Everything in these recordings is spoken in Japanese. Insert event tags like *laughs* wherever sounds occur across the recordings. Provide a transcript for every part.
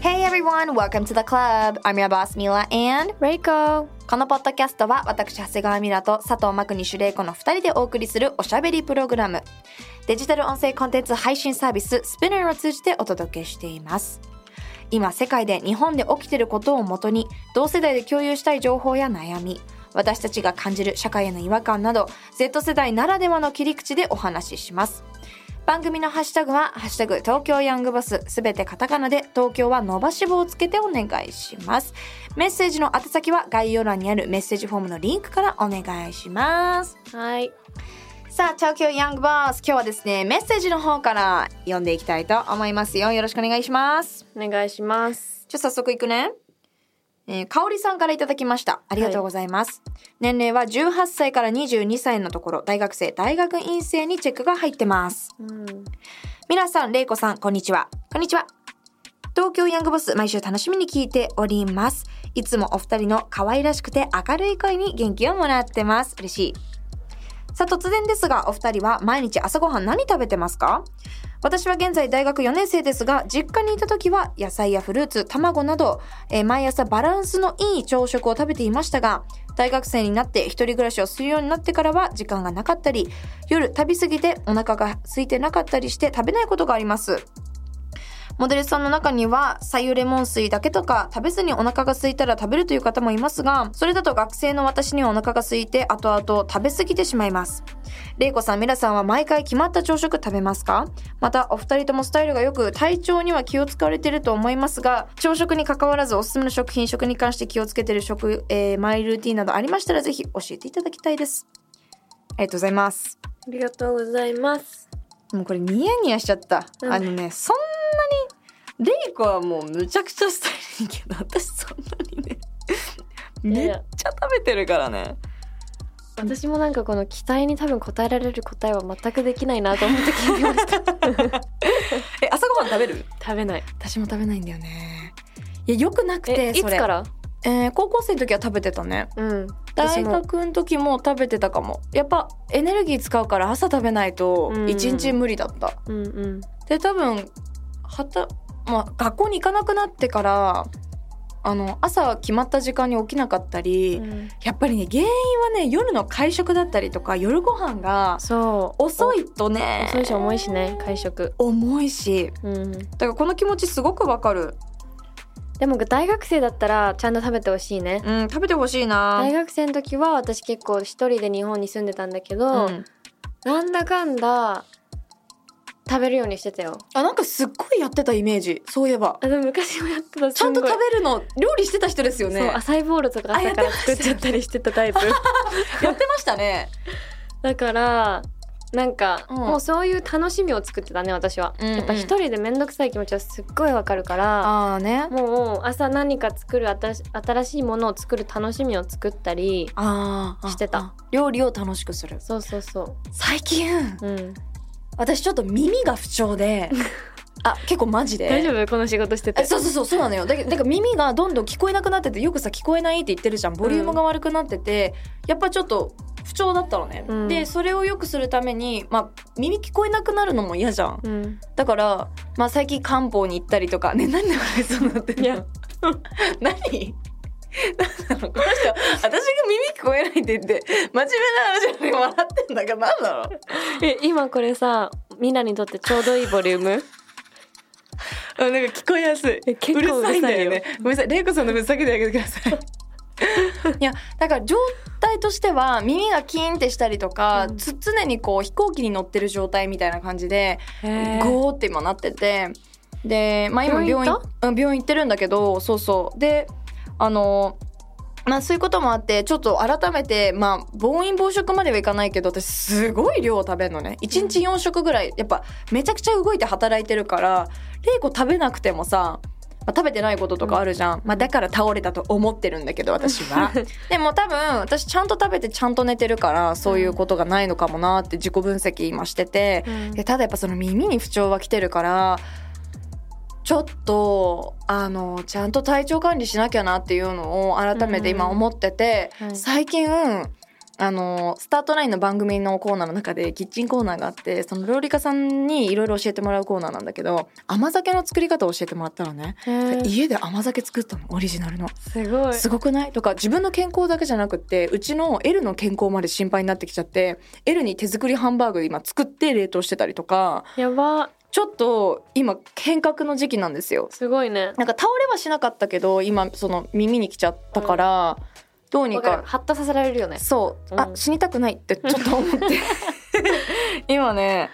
Hey everyone, welcome to the club. I'm your boss Mila and Reiko. このポッドキャストは私長谷川ミラと佐藤真国主玲子の2人でお送りするおしゃべりプログラム。デジタル音声コンテンツ配信サービス Spinner を通じてお届けしています。今世界で日本で起きていることをもとに同世代で共有したい情報や悩み私たちが感じる社会への違和感など Z 世代ならではの切り口でお話しします。番組のハッシュタグは、ハッシュタグ東京ヤングバス、すべてカタカナで東京は伸ばし棒をつけてお願いします。メッセージの宛先は概要欄にあるメッセージフォームのリンクからお願いします。はいさあ、東京ヤングバス、今日はですね、メッセージの方から読んでいきたいと思いますよ。よろしくお願いします。お願いしますじゃあ早速いくね。えー、かおりさんからいただきました。ありがとうございます。年齢は18歳から22歳のところ、大学生、大学院生にチェックが入ってます。うん皆さん、れいこさん、こんにちは。こんにちは。東京ヤングボス、毎週楽しみに聞いております。いつもお二人の可愛らしくて明るい声に元気をもらってます。嬉しい。さあ、突然ですが、お二人は毎日朝ごはん何食べてますか？私は現在大学4年生ですが、実家にいた時は野菜やフルーツ、卵など、えー毎朝バランスのいい朝食を食べていましたが、大学生になって一人暮らしをするようになってからは時間がなかったり、夜食べ過ぎてお腹が空いてなかったりして食べないことがあります。モデルさんの中には、左右レモン水だけとか食べずにお腹が空いたら食べるという方もいますが、それだと学生の私にはお腹が空いて後々食べ過ぎてしまいます。れいこさん、みらさんは毎回決まった朝食食べますか？また、お二人ともスタイルが良く、体調には気を使われていると思いますが、朝食に関わらずおすすめの食品、食に関して気をつけている食、えーマイルーティンなどありましたらぜひ教えていただきたいです。ありがとうございます。ありがとうございますもうこれニヤニヤしちゃった。うんあのね、そんなに、レイコはもうむちゃくちゃスタイルいいけど、私そんなにね、めっちゃ食べてるからね。私もなんかこの期待に多分答えられる答えは全くできないなと思って聞いてました *laughs* え、朝ごはん食べる？食べない私も食べないんだよね。いや、よくなくて、えいつ。から？えー高校生の時は食べてたね。うん。大学の時も食べてたかも。やっぱエネルギー使うから朝食べないとうん一日無理だった。うんうん。で多分はた、まあ、学校に行かなくなってからあの朝決まった時間に起きなかったり、うん。やっぱりね原因はね夜の会食だったりとか夜ご飯が遅いとね遅いし重いしね会食。重いし。うん。だからこの気持ちすごくわかる、でも大学生だったらちゃんと食べてほしいね。うん、食べてほしいな。大学生の時は私結構一人で日本に住んでたんだけうど、ん、なんだかんだ食べるようにしてたよ。あなんかすっごいやってたイメージ。そういえば。あでも昔もやってた。ちゃんと食べるの料理してた人ですよそうね浅いボールとか朝から作っちゃったりしてたタイプ。*laughs* やってましたね。だからなんか、うん。もうそういう楽しみを作ってたね私は、うんうん。やっぱ一人で面倒くさい気持ちはすっごいわかるからああね。もう朝何か作る新しいものを作る楽しみを作ったりしてた。あ料理を楽しくする。そうそうそ最近ううん。私ちょっと耳が不調で *laughs* あ結構マジで。大丈夫？この仕事してて。えそうそうそうそうなのよ。だけどだから耳がどんどん聞こえなくなっててよくさ聞こえないって言ってるじゃん。ボリュームが悪くなってて、やっぱちょっと不調だったのね、うん。でそれを良くするために、まあ、耳聞こえなくなるのも嫌じゃん。うん。だから、まあ、最近漢方に行ったりとか。ね何で笑いそうになってんの？いや。*laughs* 何？この人私が耳聞こえないって言って真面目な話に笑ってんだから何だろうえ今これさみんなにとってちょうどいいボリューム？あなんか聞こえやすい。え結構うるさいんだよね。ごめんなさい、レイコさんの分下げてあげてください。*laughs* いや、だから状態としては耳がキーンってしたりとか、うんつ常にこう飛行機に乗ってる状態みたいな感じで、ゴーって今なってて、で、まあ今病院病院行うん病院行ってるんだけど、そうそう。で、あの。まあそういうこともあってちょっと改めてまあ暴飲暴食まではいかないけど私すごい量を食べるのね。1日4食ぐらいやっぱめちゃくちゃ動いて働いてるから玲子食べなくてもさまあ、食べてないこととかあるじゃん、まあ、だから倒れたと思ってるんだけど私は。*laughs* でも多分私ちゃんと食べてちゃんと寝てるからそういうことがないのかもなって自己分析今してて、ただやっぱその耳に不調は来てるからちょっとあのちゃんと体調管理しなきゃなっていうのを改めて今思ってて、はい。最近あのスタートラインの番組のコーナーの中でキッチンコーナーがあってその料理家さんにいろいろ教えてもらうコーナーなんだけど甘酒の作り方を教えてもらったのね、家で甘酒作ったのオリジナルの。すごい。すごくない？とか自分の健康だけじゃなくってうちの L の健康まで心配になってきちゃって L に手作りハンバーグ今作って冷凍してたりとか。やばちょっと今変革の時期なんですよ。すごいね。なんか倒れはしなかったけど今その耳に来ちゃったから、どうにわかる。かハッとさせられるよね。そう、うん。あ死にたくないってちょっと思って。*laughs* 今ね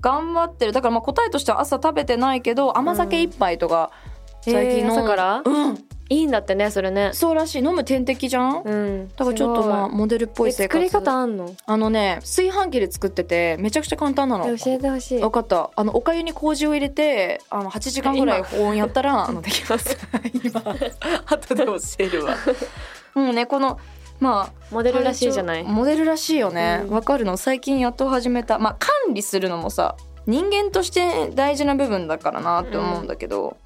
頑張ってる。だからまあ答えとしては朝食べてないけど甘酒一杯とか。最近飲んえー朝から？うんいいんだってねそれね。そうらしい。飲む点滴じゃん、うん。だからちょっとまあモデルっぽい生活。え作り方あんの？あのね炊飯器で作っててめちゃくちゃ簡単なの。え教えてほしい。分かった。あのお粥に麹を入れてあの8時間ぐらい保温やったらあのできます。*laughs* 今。後で教えるわ。*laughs* もうねこのまあモデルらしいじゃない？モデルらしいよね。うん。わ、かるの？最近やっと始めた。まあ管理するのもさ人間として大事な部分だからなって思うんだけど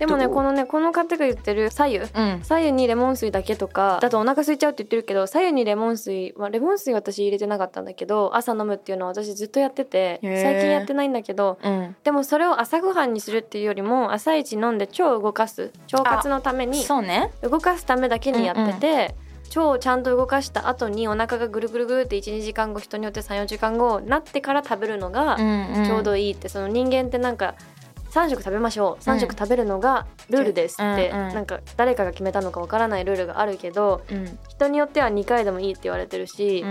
でもねこのねこの方が言ってる左右。うん。左右にレモン水だけとかだとお腹空いちゃうって言ってるけど左右にレモン水、まあ、レモン水私入れてなかったんだけど朝飲むっていうのは私ずっとやってて最近やってないんだけどうん。でもそれを朝ごはんにするっていうよりも朝一飲んで腸を動かす腸活のためにそうね。動かすためだけにやってて、腸をちゃんと動かした後にお腹がぐるぐるぐるって12時間後人によって34時間後なってから食べるのがちょうどいいって、その人間ってなんか3食食べましょう。3食食べるのがルールですって、うんうん。なんか誰かが決めたのかわからないルールがあるけどうん。人によっては2回でもいいって言われてるし、うん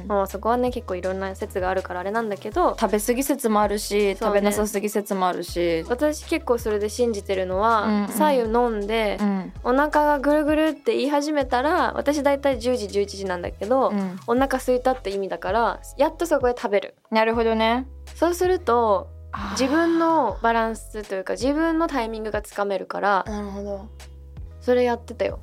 うん。まあそこはね結構いろんな説があるからあれなんだけど食べ過ぎ説もあるし、ね。食べなさすぎ説もあるし、私結構それで信じてるのは、うんうん。左右飲んで、うん。お腹がぐるぐるって言い始めたら私だいたい10時11時なんだけど、うん。お腹空いたって意味だからやっとそこで食べる。なるほどね。そうすると自分のバランスというか自分のタイミングがつかめるからなるほど。それやってたよ。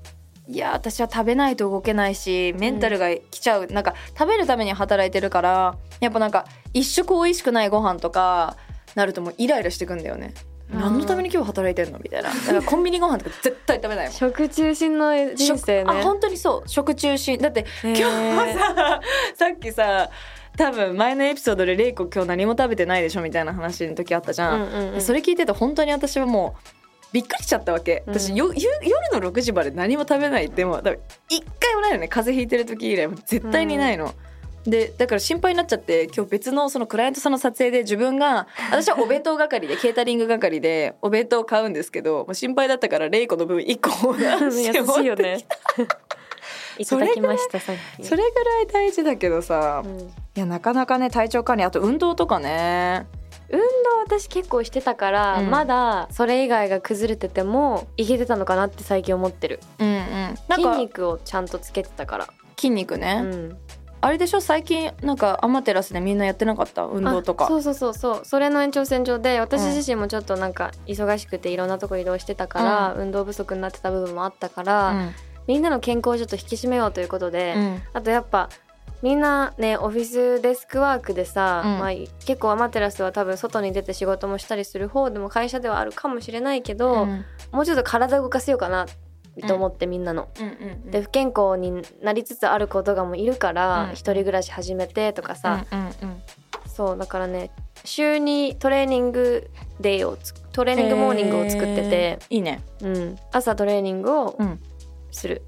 いや私は食べないと動けないしメンタルが来ちゃう、なんか食べるために働いてるからやっぱなんか一食美味しくないご飯とかなるともうイライラしてくんだよね。何のために今日働いてんのみたいな。だからコンビニご飯とか絶対食べないもん。食中心の人生ね。食あ本当にそう。食中心。だって今日ささっきさ多分前のエピソードで「レイコ今日何も食べてないでしょ」みたいな話の時あったじゃん、うんうんうん。それ聞いてて本当に私はもうびっくりしちゃったわけ。私、うん。夜の6時まで何も食べないってもう多分一回もないよね。風邪ひいてる時以来もう絶対にないの。でだから心配になっちゃって今日別のそのクライアントさんの撮影で自分が *laughs* 私はお弁当係でケータリング係でお弁当を買うんですけどもう心配だったからレイコの分1個オーダー優してしいよね。*laughs* *laughs* いただきましたさっき。それぐらい大事だけどさ、いうんやなかなかね体調管理あと運動とかね。運動私結構してたから、うん。まだそれ以外が崩れててもいけてたのかなって最近思ってる。うんうん。筋肉をちゃんとつけてたから、筋肉ね、うん、あれでしょ？最近なんかアマテラスでみんなやってなかった？運動とか。あそうそうそうそう。それの延長線上で私自身もちょっとなんか忙しくていろんなとこ移動してたから、運動不足になってた部分もあったから、うん。みんなの健康をちょっと引き締めようということで、うん。あとやっぱみんなねオフィスデスクワークでさ、うん。まあ、結構アマテラスは多分外に出て仕事もしたりする方でも会社ではあるかもしれないけど、うん。もうちょっと体を動かせようかなと思って、みんなの。で不健康になりつつある子とかもいるから、うん。一人暮らし始めてとかさ、そうだからね週にトレーニングデーをつトレーニングモーニングを作っててへ、ー。いいね。うん、朝トレーニングをうん。する、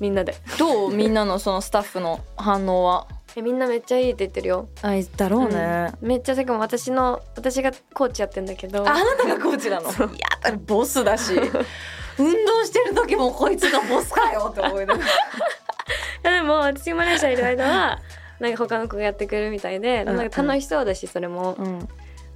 みんなで。どう？みんなのそのスタッフの反応は？えみんなめっちゃいいって言ってるよ。あだろうね、めっちゃさっきも私の私がコーチやってんだけど。あなたがコーチなの？いやだボスだし。*laughs* 運動してる時もこいつがボスかよって思いながら。*laughs* でも私がマネージャーいる間はなんか他の子がやってくれるみたいで、うんなんか楽しそうだしそれも、うん。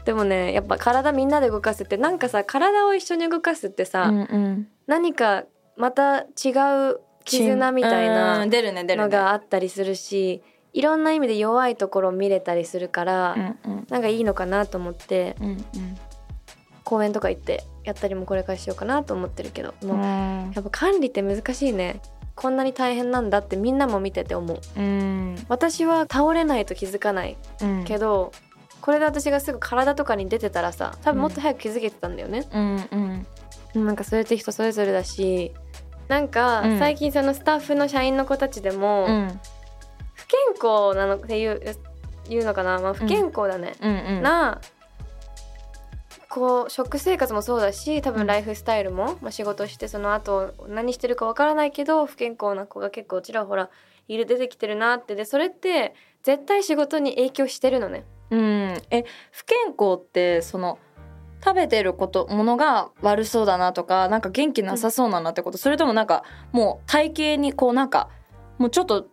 でもねやっぱ体みんなで動かすってなんかさ体を一緒に動かすってさ、うんうん。何かまた違う絆みたいなうん出るね出るね。のがあったりするしいろんな意味で弱いところを見れたりするから、うんうん。なんかいいのかなと思ってうん公園とか行ってやったりもこれからしようかなと思ってるけどもううん。やっぱ管理って難しいね。こんなに大変なんだってみんなも見てて思う。うん。私は倒れないと気づかないうん。けど、これで私がすぐ体とかに出てたらさ多分もっと早く気づけてたんだよね、うんうん。なんかそれって人それぞれだしなんかうん。最近そのスタッフの社員の子たちでも、うん。不健康なのっていういうのかな、まあ、不健康だね、うん。うんなこう食生活もそうだし多分ライフスタイルも、まあ、仕事してその後何してるかわからないけど不健康な子が結構ちらほらいる出てきてるなって。でそれって絶対仕事に影響してるのね。うん。え不健康ってその食べてることものが悪そうだなとかなんか元気なさそうだなってこと、それともなんかもう体型にこうなんかもうちょっと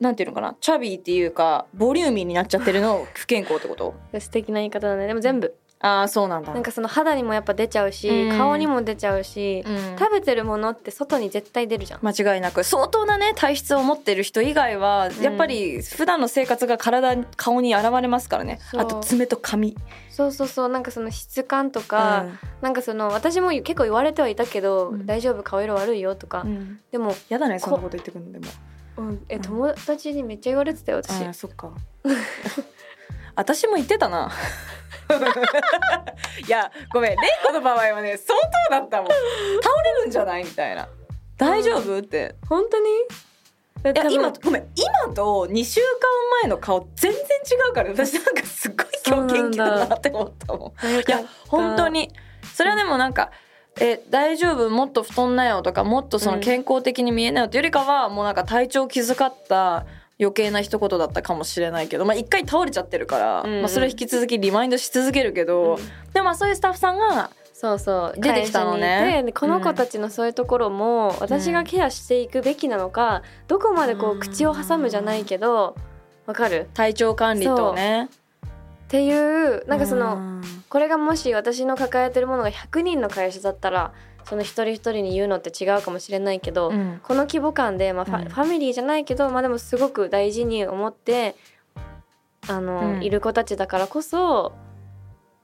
なんていうのかなチャビーっていうかボリューミーになっちゃってるの不健康ってこと？素敵な言い方だね。でも全部。あそうなんだ。なんかその肌にもやっぱ出ちゃうし、うん。顔にも出ちゃうし、うん。食べてるものって外に絶対出るじゃん。間違いなく。相当なね体質を持ってる人以外はん。やっぱり普段の生活が体顔に現れますからね、あと爪と髪。そうそうそう。なんかその質感とか、うん。なんかその私も結構言われてはいたけど、うん。大丈夫顔色悪いよとか、うん。でも、やだねこそんなこと言ってくるのでも。うん、えうん。友達にめっちゃ言われてたよ私。あーそっか。*laughs* 私も言ってたな *laughs* いやごめんレイコの場合はね相当だったもん。倒れるんじゃないみたいな。大丈夫？って。本当に？いや今ごめん今と2週間前の顔全然違うから私なんかすっごい今日元気だなって思ったもん。いや本当に。それはでもなんか「え大丈夫？もっと太んなよ」とか「もっとその健康的に見えなよ」っていうよりかはもうなんか体調気遣った余計な一言だったかもしれないけどまあ一回倒れちゃってるから、うんうん。まあ、それは引き続きリマインドし続けるけど、でもまあそういうスタッフさんがそうそう。出てきたのね。でこの子たちのそういうところも私がケアしていくべきなのか、どこまでこううん口を挟むじゃないけどわかる？体調管理とね。っていうなんかその、うん。これがもし私の抱えてるものが100人の会社だったらその一人一人に言うのって違うかもしれないけど、うん。この規模感で、まあファうん。ファミリーじゃないけど、まあ、でもすごく大事に思ってあの、うん。いる子たちだからこそ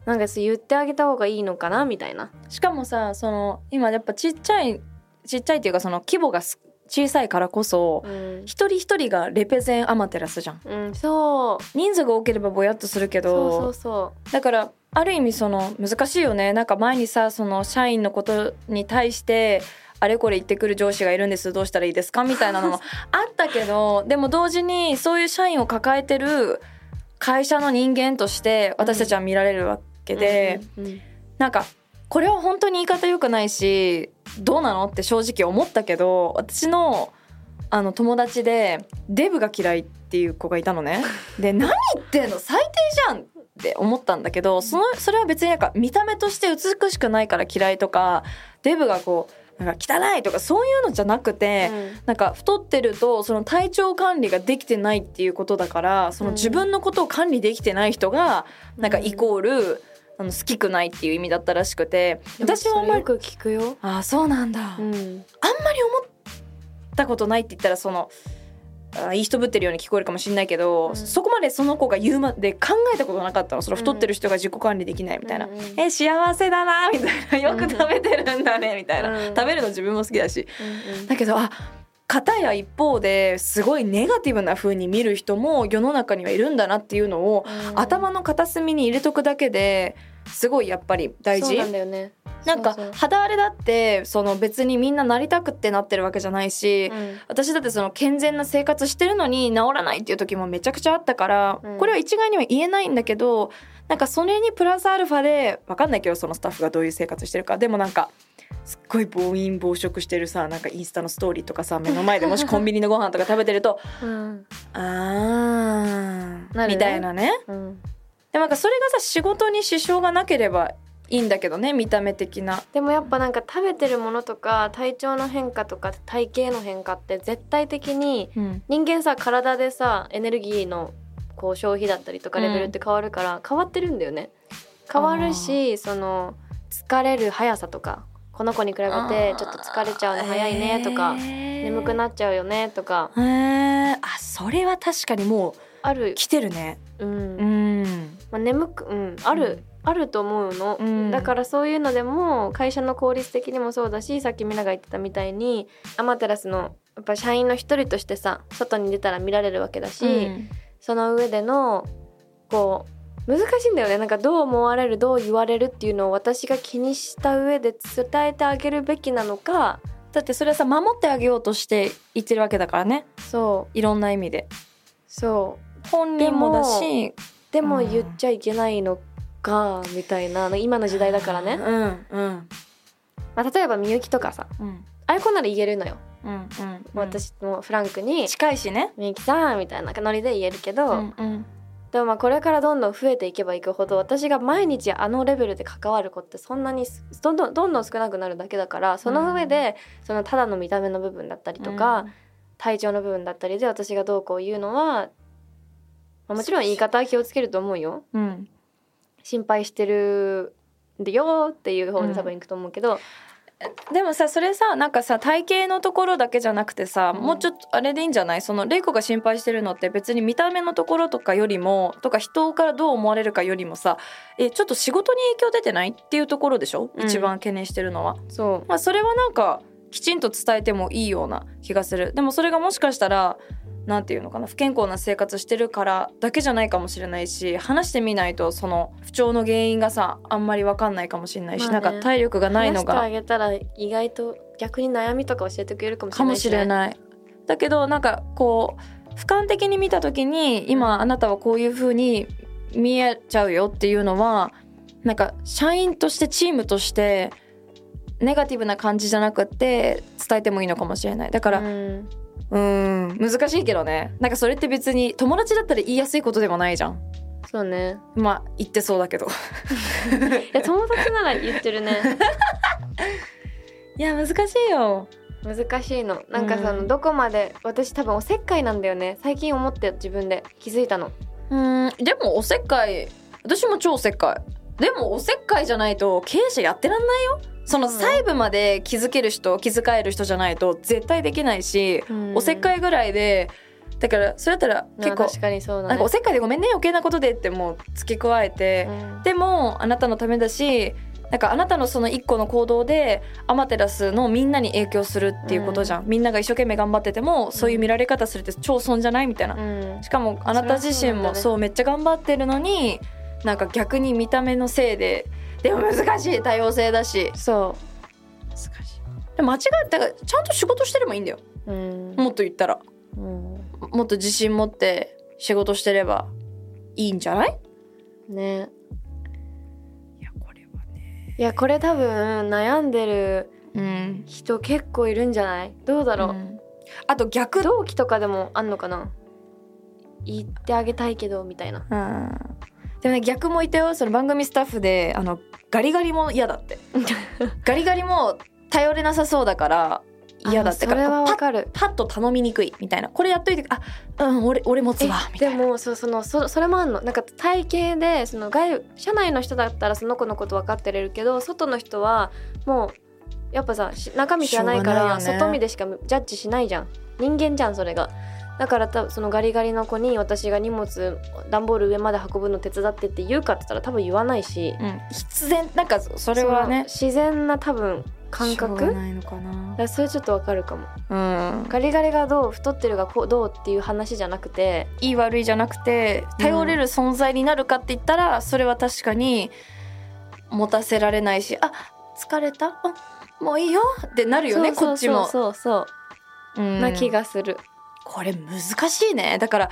なんか言ってあげた方がいいのかなみたいな。しかもさその今やっぱちっちゃいちっちゃいっていうかその規模がす小さいからこそうん。一人一人がレペゼンアマテラスじゃん。うん、そう。人数が多ければぼやっとするけどそうそうそだからある意味その難しいよね。なんか前にさその社員のことに対してあれこれ言ってくる上司がいるんです。どうしたらいいですか？みたいなのも *laughs* あったけどでも同時にそういう社員を抱えてる会社の人間として私たちは見られるわけう。で、うんうん。なんかこれは本当に言い方良くないしどうなの？って正直思ったけど私のあの友達でデブが嫌いっていう子がいたのね。*laughs* で何言ってんの？最低じゃんって思ったんだけどそのそれは別になんか見た目として美しくないから嫌いとかデブがこうなんか汚いとかそういうのじゃなくて、なんか太ってるとその体調管理ができてないっていうことだからそのうん自分のことを管理できてない人がなんかイコール、あの好きくないっていう意味だったらしくて私はあんまり聞くよ。ああそうなんだ、あんまりうん、思ったことないって言ったらそのあいい人ぶってるように聞こえるかもしれないけど、うん。そこまでその子が言うまで考えたことなかったの。その太ってる人が自己管理できないみたいな。うんうんえ幸せだなみたいな。よく食べてるんだねみたいな、うん。食べるの自分も好きだし。うんうん。だけどあ片や一方ですごいネガティブな風に見る人も世の中にはいるんだなっていうのを、うん。頭の片隅に入れとくだけですごいやっぱり大事？なんだよね。なんか肌荒れだってその別にみんななりたくってなってるわけじゃないし、うん。私だってその健全な生活してるのに治らないっていう時もめちゃくちゃあったから、うん。これは一概には言えないんだけどなんかそれにプラスアルファで分かんないけどそのスタッフがどういう生活してるか。でもなんかすっごい暴飲暴食してるさなんかインスタのストーリーとかさ目の前でもしコンビニのご飯とか食べてると *laughs* うん。あー、ね。みたいなね。うんでもなんかそれがさ仕事に支障がなければいいんだけどね見た目的な。でもやっぱなんか食べてるものとか体調の変化とか体型の変化って絶対的にうん人間さ体でさエネルギーのこう消費だったりとかレベルって変わるから変わってるんだよね。変わるしその疲れる速さとかこの子に比べてちょっと疲れちゃうの早いねとか眠くなっちゃうよねとか。へえあそれは確かにもうある。来てるね。うんうんまあ、眠く、うん、ある、うん。あると思うの、うん。だからそういうのでも会社の効率的にもそうだしさっきみなが言ってたみたいにアマテラスのやっぱ社員の一人としてさ外に出たら見られるわけだし、うん。その上でのこう難しいんだよね。なんかどう思われるどう言われるっていうのを私が気にした上で伝えてあげるべきなのかだってそれはさ守ってあげようとして言ってるわけだからね。そう。いろんな意味で。そう。本人もだしでもうん。言っちゃいけないのかみたいな今の時代だからね、うんうん。まあ、例えばみゆきとかさうん。ああいう子なら言えるのよ、うんうん私もフランクに近いしね「みゆきさん」みたいなノリで言えるけど、うんうん。でもまあこれからどんどん増えていけばいくほど私が毎日あのレベルで関わる子ってそんなにすどんどんどんどん少なくなるだけだからその上で、そのただの見た目の部分だったりとか、体調の部分だったりで私がどうこう言うのは、まあもちろん言い方は気をつけると思うよ。うん。心配してるんでよっていう方で多分行くと思うけど、でもさそれさなんかさ体型のところだけじゃなくてさ、うん。もうちょっとあれでいいんじゃない？その玲子が心配してるのって別に見た目のところとかよりもとか人からどう思われるかよりもさえちょっと仕事に影響出てない？っていうところでしょ、うん。一番懸念してるのは。そまあ、それはなんかきちんと伝えてもいいような気がする。でもそれがもしかしたらなんていうのかな不健康な生活してるからだけじゃないかもしれないし話してみないとその不調の原因がさあんまり分かんないかもしれないし、まあね。なんか体力がうないの話してあがげたら意外と逆に悩みとか教えてくれるかもしかもれないし、ね、しれない。だけどなんかこう俯瞰的に見た時に今あなたはこういう風に見えちゃうよっていうのはなんか社員としてチームとしてネガティブな感じじゃなくて伝えてもいいのかもしれない。だからうんうん。難しいけどね。なんかそれって別に友達だったら言いやすいことでもないじゃん。そうね。まあ言ってそうだけど。*laughs* いや友達なら言ってるね。*laughs* いや難しいよ。難しいの。なんかその、うん。どこまで私多分おせっかいなんだよね。最近思って自分で気づいたの。うん。でもおせっかい私も超おせっかい。でもおせっかいじゃないと経営者やってらんないよそのうん細部まで気づける人気遣える人じゃないと絶対できないし、おせっかいいぐらいでだからそれだったら結構確かにそうだね。なんかおせっかいでごめんね余計なことでってもう付け加えて、うん。でもあなたのためだしなんかあなたのその一個の行動でアマテラスのみんなに影響するっていうことじゃん、みんなが一生懸命頑張っててもそういう見られ方するって超損じゃないみたいな、うん。しかもあなた自身もそそう,、めっちゃ頑張ってるのになんか逆に見た目のせいででも難しい多様性だし。そ難しい。間違えたらちゃんと仕事してればいいんだよ。う、うん。もっと言ったら。うん。もっと自信持って仕事してればいいんじゃない？ね。いやこれはね。いやこれ多分悩んでるうん。人結構いるんじゃない？どうだろう、うん。あと逆同期とかでもあんのかな？言ってあげたいけどみたいな。うんでもね逆もいたよ。その番組スタッフであのガリガリも嫌だって。*laughs* ガリガリも頼れなさそうだから嫌だってあそれはパッわかる。パッと頼みにくいみたいな。これやっといてあうん俺俺持つわみたでいな。もそうそのそそれもあんの。なんか体型でその外社内の人だったらその子のこと分かってれるけど外の人はもうやっぱさし中身知らないから外見でしかジャッジしないじゃん。人間じゃんそれがだから多分そのガリガリの子に私が荷物段ボール上まで運ぶの手伝ってって言うかって言ったら多分言わないしうん、必然なんかそれはね自然な多分感覚？がないのかな。だからそれちょっとわかるかも。うん。ガリガリがどう太ってるがこうどうっていう話じゃなくていい悪いじゃなくて頼れる存在になるかって言ったら、それは確かに持たせられないしあ疲れた？あもういいよ？ってなるよねこっちもそうそう。そううん。な気がする、これ難しいね。だから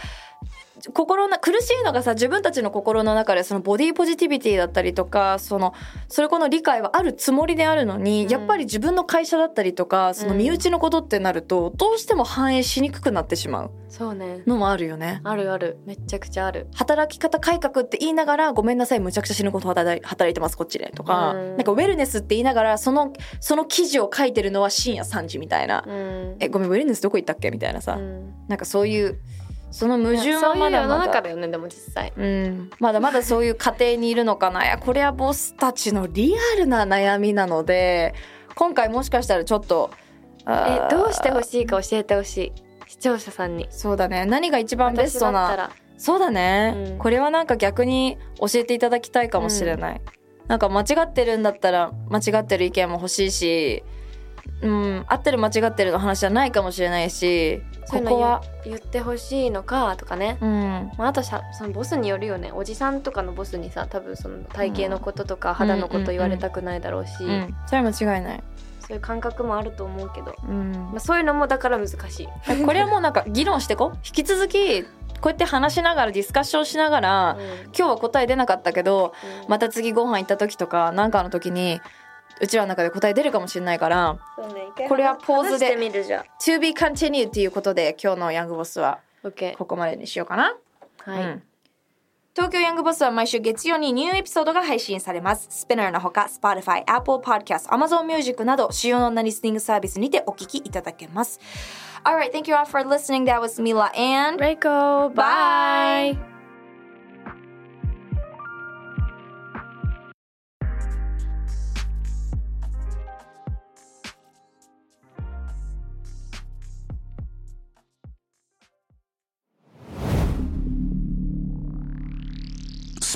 心な苦しいのがさ自分たちの心の中でそのボディポジティビティだったりとかそのそれこの理解はあるつもりであるのに、うん。やっぱり自分の会社だったりとかその身内のことってなると、どうしても反映しにくくなってしまうそうね。のもあるよね。あるある。めっちゃくちゃある。働き方改革って言いながらごめんなさいむちゃくちゃ死ぬこと働いてますこっちでとか、うん。なんかウェルネスって言いながらそのその記事を書いてるのは深夜3時みたいな、うん。えごめんウェルネスどこ行ったっけみたいなさ、うん。なんかそういうその矛盾はまだまだ。中だよねでも実際。うん、まだまだそういう家庭にいるのかな。いやこれはボスたちのリアルな悩みなので今回もしかしたらちょっとえどうしてほしいか教えてほしい。視聴者さんに。そうだね。何が一番ベストなそうだね、うん、これはなんか逆に教えていただきたいかもしれない、うん、なんか間違ってるんだったら間違ってる意見も欲しいしうん合ってる間違ってるの話じゃないかもしれないしここは？言ってほしいのかとかね、うん。まあ、あとさそのボスによるよね。おじさんとかのボスにさ多分その体型のこととか肌のこと言われたくないだろうし、うんうんうん、それは間違いない。そういう感覚もあると思うけど、うん。まあ、そういうのもだから難しい。これはもうなんか議論してこ *laughs* 引き続きこうやって話しながらディスカッションしながら、うん、今日は答え出なかったけど、うん、また次ご飯行った時とか何かの時にうちらの中で答え出るかもしれないから、ね、これはポーズで「To be continued」っていうことで今日のヤングボスはここまでにしようかな。はい、うん東京ヤングボスは毎週月曜にニューエピソードが配信されます。スピナーのほか、Spotify、Apple Podcast、Amazon Music など主要なリスニングサービスにてお聞きいただけます。Alright, thank you all for listening. That was Mila and Reiko. Bye. Bye.